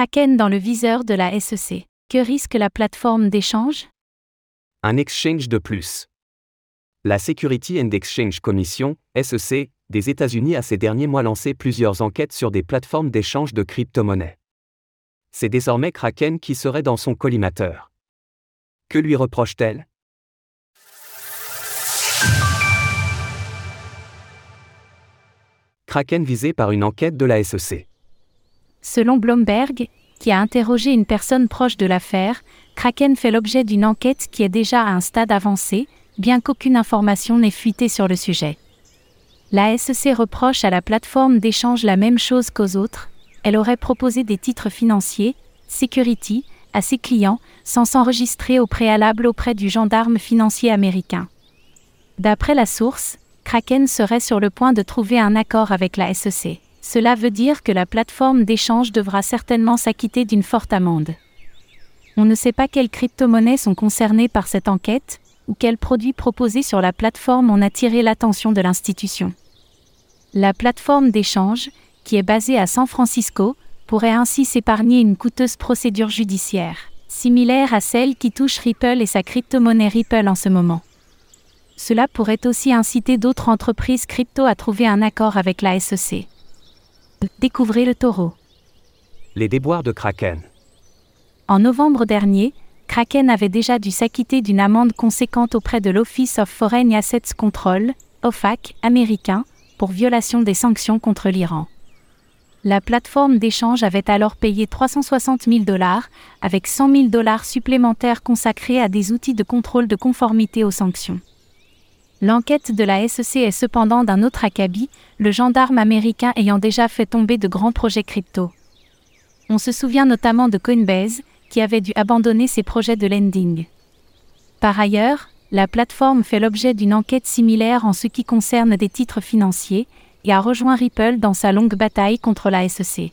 Kraken dans le viseur de la SEC. Que risque la plateforme d'échange? Un exchange de plus. La Security and Exchange Commission, SEC, des États-Unis a ces derniers mois lancé plusieurs enquêtes sur des plateformes d'échange de crypto-monnaies. C'est désormais Kraken qui serait dans son collimateur. Que lui reproche-t-elle? Kraken visé par une enquête de la SEC. Selon Bloomberg, qui a interrogé une personne proche de l'affaire, Kraken fait l'objet d'une enquête qui est déjà à un stade avancé, bien qu'aucune information n'ait fuité sur le sujet. La SEC reproche à la plateforme d'échange la même chose qu'aux autres, elle aurait proposé des titres financiers, security, à ses clients, sans s'enregistrer au préalable auprès du gendarme financier américain. D'après la source, Kraken serait sur le point de trouver un accord avec la SEC. Cela veut dire que la plateforme d'échange devra certainement s'acquitter d'une forte amende. On ne sait pas quelles crypto-monnaies sont concernées par cette enquête, ou quels produits proposés sur la plateforme ont attiré l'attention de l'institution. La plateforme d'échange, qui est basée à San Francisco, pourrait ainsi s'épargner une coûteuse procédure judiciaire, similaire à celle qui touche Ripple et sa crypto-monnaie Ripple en ce moment. Cela pourrait aussi inciter d'autres entreprises crypto à trouver un accord avec la SEC. Découvrez le taureau. Les déboires de Kraken. En novembre dernier, Kraken avait déjà dû s'acquitter d'une amende conséquente auprès de l'Office of Foreign Assets Control, OFAC, américain, pour violation des sanctions contre l'Iran. La plateforme d'échange avait alors payé 360 000 dollars, avec 100 000 dollars supplémentaires consacrés à des outils de contrôle de conformité aux sanctions. L'enquête de la SEC est cependant d'un autre acabit, le gendarme américain ayant déjà fait tomber de grands projets crypto. On se souvient notamment de Coinbase, qui avait dû abandonner ses projets de lending. Par ailleurs, la plateforme fait l'objet d'une enquête similaire en ce qui concerne des titres financiers, et a rejoint Ripple dans sa longue bataille contre la SEC.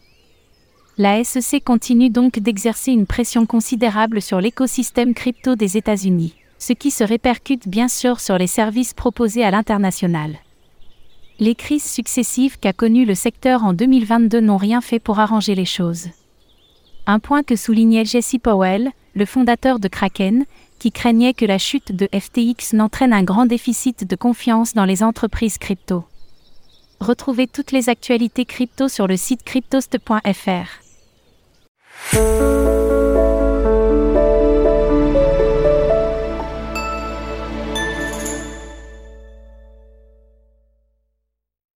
La SEC continue donc d'exercer une pression considérable sur l'écosystème crypto des États-Unis ce qui se répercute bien sûr sur les services proposés à l'international. Les crises successives qu'a connues le secteur en 2022 n'ont rien fait pour arranger les choses. Un point que soulignait Jesse Powell, le fondateur de Kraken, qui craignait que la chute de FTX n'entraîne un grand déficit de confiance dans les entreprises crypto. Retrouvez toutes les actualités crypto sur le site cryptost.fr.